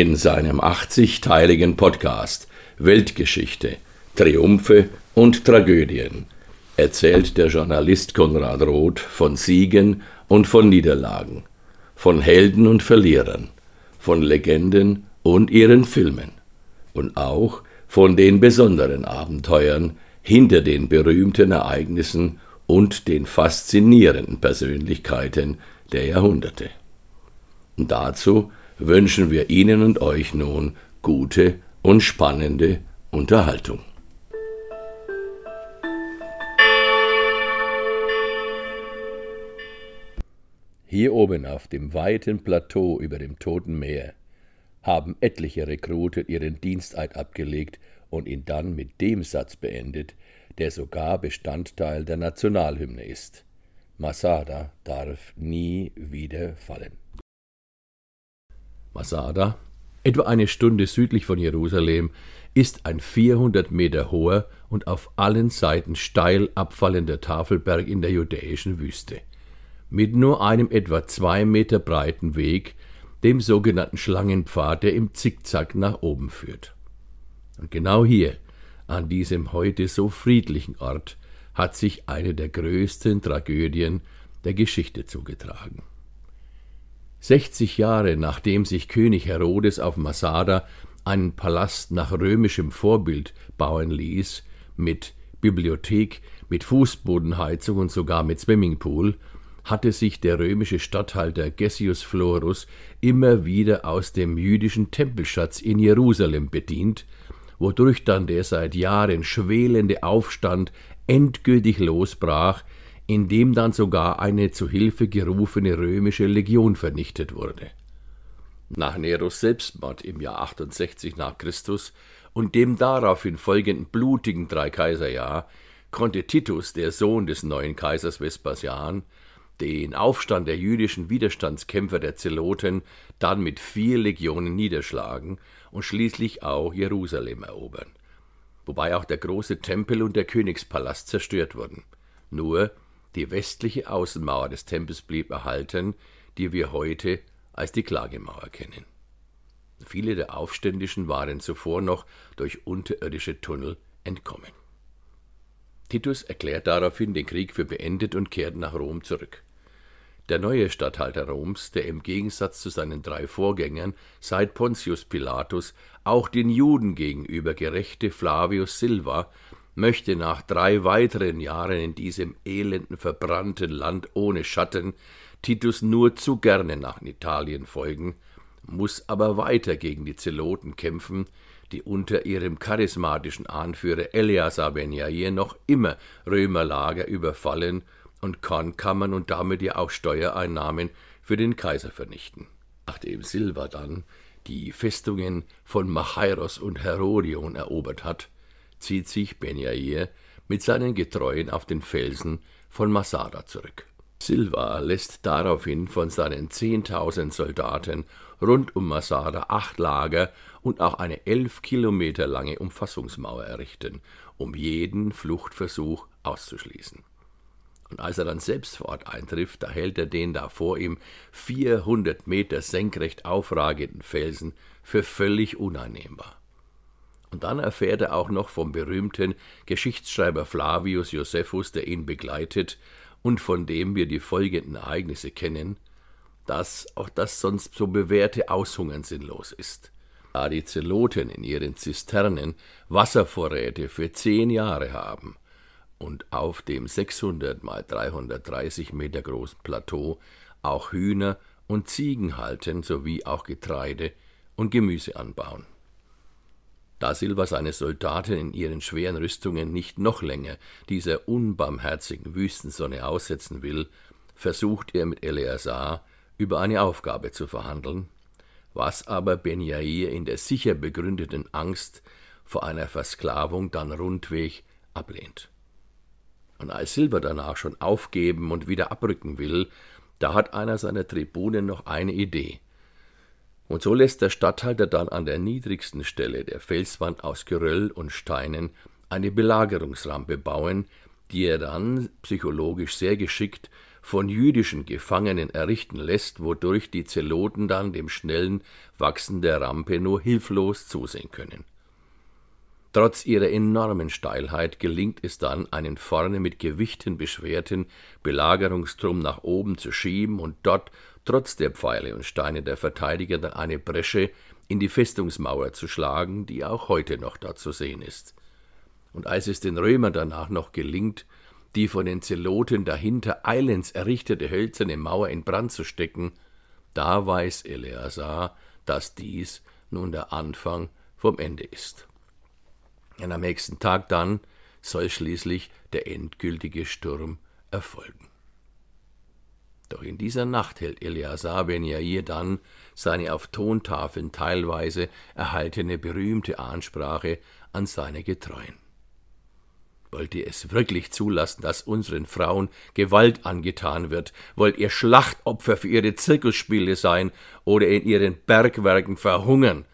In seinem 80-teiligen Podcast Weltgeschichte, Triumphe und Tragödien erzählt der Journalist Konrad Roth von Siegen und von Niederlagen, von Helden und Verlierern, von Legenden und ihren Filmen und auch von den besonderen Abenteuern hinter den berühmten Ereignissen und den faszinierenden Persönlichkeiten der Jahrhunderte. Und dazu wünschen wir Ihnen und euch nun gute und spannende Unterhaltung. Hier oben auf dem weiten Plateau über dem Toten Meer haben etliche Rekruten ihren Diensteid abgelegt und ihn dann mit dem Satz beendet, der sogar Bestandteil der Nationalhymne ist. Masada darf nie wieder fallen. Masada, etwa eine Stunde südlich von Jerusalem, ist ein 400 Meter hoher und auf allen Seiten steil abfallender Tafelberg in der judäischen Wüste. Mit nur einem etwa zwei Meter breiten Weg, dem sogenannten Schlangenpfad, der im Zickzack nach oben führt. Und genau hier, an diesem heute so friedlichen Ort, hat sich eine der größten Tragödien der Geschichte zugetragen. 60 Jahre nachdem sich König Herodes auf Masada einen Palast nach römischem Vorbild bauen ließ, mit Bibliothek, mit Fußbodenheizung und sogar mit Swimmingpool, hatte sich der römische Statthalter Gessius Florus immer wieder aus dem jüdischen Tempelschatz in Jerusalem bedient, wodurch dann der seit Jahren schwelende Aufstand endgültig losbrach, in dem dann sogar eine zu Hilfe gerufene römische Legion vernichtet wurde. Nach Neros Selbstmord im Jahr 68 nach Christus und dem daraufhin folgenden blutigen Dreikaiserjahr konnte Titus, der Sohn des neuen Kaisers Vespasian, den Aufstand der jüdischen Widerstandskämpfer der Zeloten dann mit vier Legionen niederschlagen und schließlich auch Jerusalem erobern, wobei auch der große Tempel und der Königspalast zerstört wurden. Nur die westliche Außenmauer des Tempels blieb erhalten, die wir heute als die Klagemauer kennen. Viele der Aufständischen waren zuvor noch durch unterirdische Tunnel entkommen. Titus erklärt daraufhin den Krieg für beendet und kehrt nach Rom zurück. Der neue Statthalter Roms, der im Gegensatz zu seinen drei Vorgängern seit Pontius Pilatus auch den Juden gegenüber gerechte Flavius Silva möchte nach drei weiteren Jahren in diesem elenden, verbrannten Land ohne Schatten Titus nur zu gerne nach Italien folgen, muss aber weiter gegen die Zeloten kämpfen, die unter ihrem charismatischen Anführer Eleazar ben Jair noch immer Römerlager überfallen und Kornkammern und damit ja auch Steuereinnahmen für den Kaiser vernichten. Nachdem Silva dann die Festungen von Machairos und Herodion erobert hat, zieht sich Ben Yair mit seinen Getreuen auf den Felsen von Masada zurück. Silva lässt daraufhin von seinen zehntausend Soldaten rund um Masada acht Lager und auch eine elf Kilometer lange Umfassungsmauer errichten, um jeden Fluchtversuch auszuschließen. Und als er dann selbst vor Ort eintrifft, da hält er den da vor ihm 400 Meter senkrecht aufragenden Felsen für völlig uneinnehmbar. Und dann erfährt er auch noch vom berühmten Geschichtsschreiber Flavius Josephus, der ihn begleitet und von dem wir die folgenden Ereignisse kennen, dass auch das sonst so bewährte Aushungern sinnlos ist. Da die Zeloten in ihren Zisternen Wasservorräte für zehn Jahre haben und auf dem 600 mal 330 Meter großen Plateau auch Hühner und Ziegen halten sowie auch Getreide und Gemüse anbauen. Da Silva seine Soldaten in ihren schweren Rüstungen nicht noch länger dieser unbarmherzigen Wüstensonne aussetzen will, versucht er mit Eleazar über eine Aufgabe zu verhandeln, was aber Ben Jair in der sicher begründeten Angst vor einer Versklavung dann rundweg ablehnt. Und als Silva danach schon aufgeben und wieder abrücken will, da hat einer seiner Tribunen noch eine Idee. Und so lässt der Statthalter dann an der niedrigsten Stelle der Felswand aus Geröll und Steinen eine Belagerungsrampe bauen, die er dann psychologisch sehr geschickt von jüdischen Gefangenen errichten lässt, wodurch die Zeloten dann dem schnellen Wachsen der Rampe nur hilflos zusehen können. Trotz ihrer enormen Steilheit gelingt es dann, einen vorne mit Gewichten beschwerten Belagerungstrum nach oben zu schieben und dort, trotz der Pfeile und Steine der Verteidiger, dann eine Bresche in die Festungsmauer zu schlagen, die auch heute noch da zu sehen ist. Und als es den Römern danach noch gelingt, die von den Zeloten dahinter eilends errichtete hölzerne Mauer in Brand zu stecken, da weiß Eleazar, dass dies nun der Anfang vom Ende ist. Und am nächsten Tag dann soll schließlich der endgültige Sturm erfolgen. Doch in dieser Nacht hält Eleazar ben Jair dann seine auf Tontafeln teilweise erhaltene berühmte Ansprache an seine Getreuen. Wollt ihr es wirklich zulassen, dass unseren Frauen Gewalt angetan wird? Wollt ihr Schlachtopfer für ihre Zirkusspiele sein oder in ihren Bergwerken verhungern?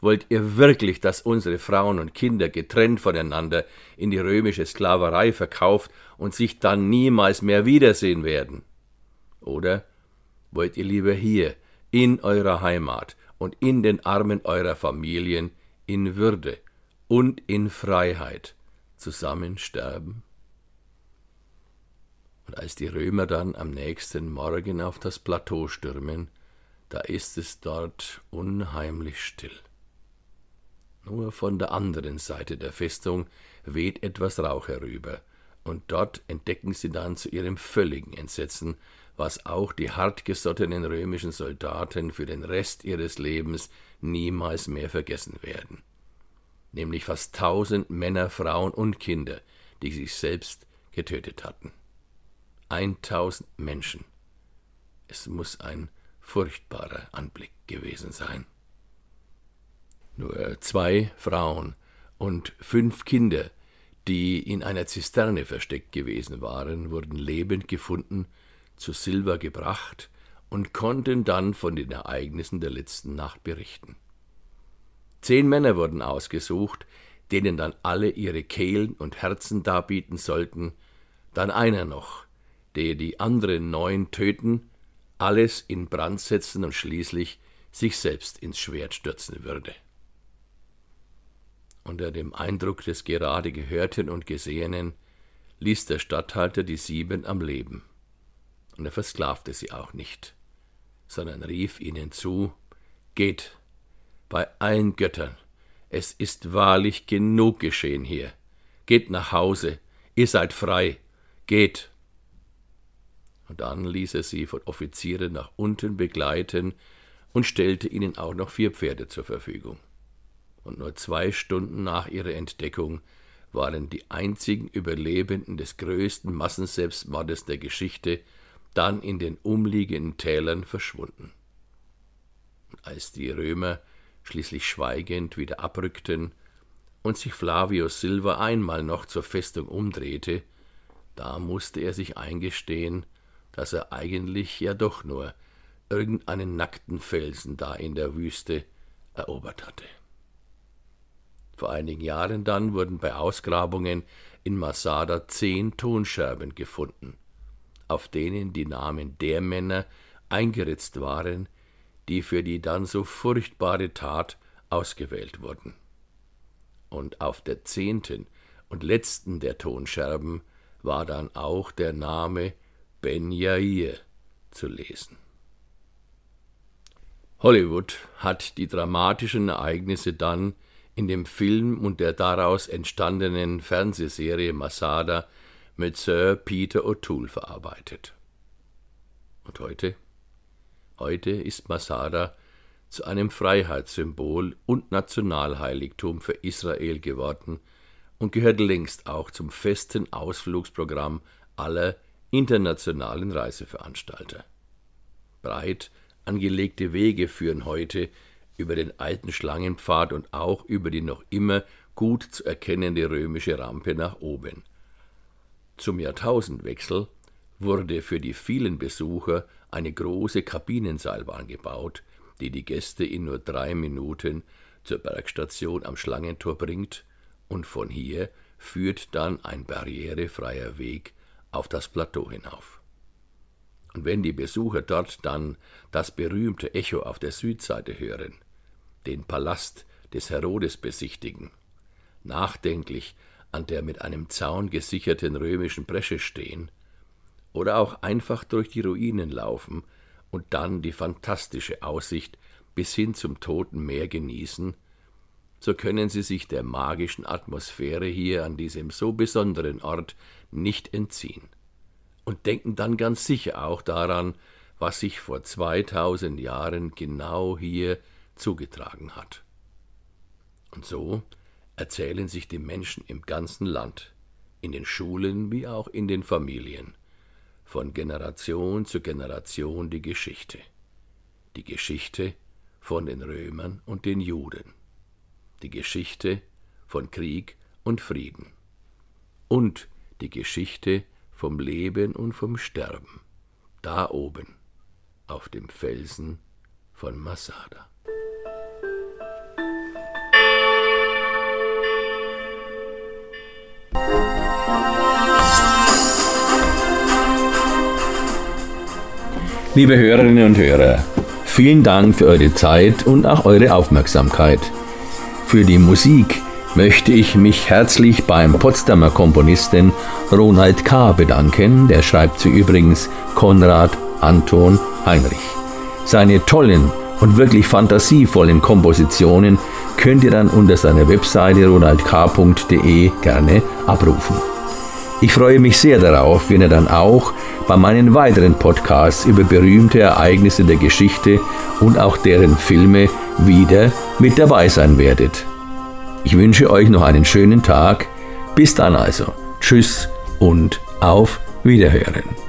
Wollt ihr wirklich, dass unsere Frauen und Kinder getrennt voneinander in die römische Sklaverei verkauft und sich dann niemals mehr wiedersehen werden? Oder wollt ihr lieber hier, in eurer Heimat und in den Armen eurer Familien, in Würde und in Freiheit zusammen sterben? Und als die Römer dann am nächsten Morgen auf das Plateau stürmen, da ist es dort unheimlich still. Nur von der anderen Seite der Festung weht etwas Rauch herüber, und dort entdecken sie dann zu ihrem völligen Entsetzen, was auch die hartgesottenen römischen Soldaten für den Rest ihres Lebens niemals mehr vergessen werden nämlich fast tausend Männer, Frauen und Kinder, die sich selbst getötet hatten. Eintausend Menschen. Es muss ein furchtbarer Anblick gewesen sein. Nur zwei Frauen und fünf Kinder, die in einer Zisterne versteckt gewesen waren, wurden lebend gefunden, zu Silber gebracht und konnten dann von den Ereignissen der letzten Nacht berichten. Zehn Männer wurden ausgesucht, denen dann alle ihre Kehlen und Herzen darbieten sollten, dann einer noch, der die anderen neun töten, alles in Brand setzen und schließlich sich selbst ins Schwert stürzen würde. Unter dem Eindruck des gerade Gehörten und Gesehenen ließ der Statthalter die sieben am Leben, und er versklavte sie auch nicht, sondern rief ihnen zu Geht, bei allen Göttern. Es ist wahrlich genug geschehen hier. Geht nach Hause, ihr seid frei, geht. Und dann ließ er sie von Offizieren nach unten begleiten und stellte ihnen auch noch vier Pferde zur Verfügung. Und nur zwei Stunden nach ihrer Entdeckung waren die einzigen Überlebenden des größten Massenselbstmordes der Geschichte dann in den umliegenden Tälern verschwunden. Als die Römer schließlich schweigend wieder abrückten und sich Flavius Silva einmal noch zur Festung umdrehte, da musste er sich eingestehen, dass er eigentlich ja doch nur irgendeinen nackten Felsen da in der Wüste erobert hatte. Vor einigen Jahren dann wurden bei Ausgrabungen in Masada zehn Tonscherben gefunden, auf denen die Namen der Männer eingeritzt waren, die für die dann so furchtbare Tat ausgewählt wurden. Und auf der zehnten und letzten der Tonscherben war dann auch der Name Ben Yair zu lesen. Hollywood hat die dramatischen Ereignisse dann in dem Film und der daraus entstandenen Fernsehserie Masada mit Sir Peter O'Toole verarbeitet. Und heute? Heute ist Masada zu einem Freiheitssymbol und Nationalheiligtum für Israel geworden und gehört längst auch zum festen Ausflugsprogramm aller internationalen Reiseveranstalter. Breit angelegte Wege führen heute über den alten Schlangenpfad und auch über die noch immer gut zu erkennende römische Rampe nach oben. Zum Jahrtausendwechsel wurde für die vielen Besucher eine große Kabinenseilbahn gebaut, die die Gäste in nur drei Minuten zur Bergstation am Schlangentor bringt, und von hier führt dann ein barrierefreier Weg auf das Plateau hinauf. Und wenn die Besucher dort dann das berühmte Echo auf der Südseite hören, den Palast des Herodes besichtigen, nachdenklich an der mit einem Zaun gesicherten römischen Bresche stehen, oder auch einfach durch die Ruinen laufen und dann die fantastische Aussicht bis hin zum Toten Meer genießen, so können Sie sich der magischen Atmosphäre hier an diesem so besonderen Ort nicht entziehen. Und denken dann ganz sicher auch daran, was sich vor 2000 Jahren genau hier zugetragen hat. Und so erzählen sich die Menschen im ganzen Land, in den Schulen wie auch in den Familien, von Generation zu Generation die Geschichte. Die Geschichte von den Römern und den Juden. Die Geschichte von Krieg und Frieden. Und die Geschichte vom Leben und vom Sterben. Da oben, auf dem Felsen von Masada. Liebe Hörerinnen und Hörer, vielen Dank für eure Zeit und auch eure Aufmerksamkeit. Für die Musik möchte ich mich herzlich beim Potsdamer Komponisten Ronald K. bedanken. Der schreibt sie übrigens Konrad Anton Heinrich. Seine tollen und wirklich fantasievollen Kompositionen könnt ihr dann unter seiner Webseite ronaldk.de gerne abrufen. Ich freue mich sehr darauf, wenn ihr dann auch bei meinen weiteren Podcasts über berühmte Ereignisse der Geschichte und auch deren Filme wieder mit dabei sein werdet. Ich wünsche euch noch einen schönen Tag. Bis dann also. Tschüss und auf Wiederhören.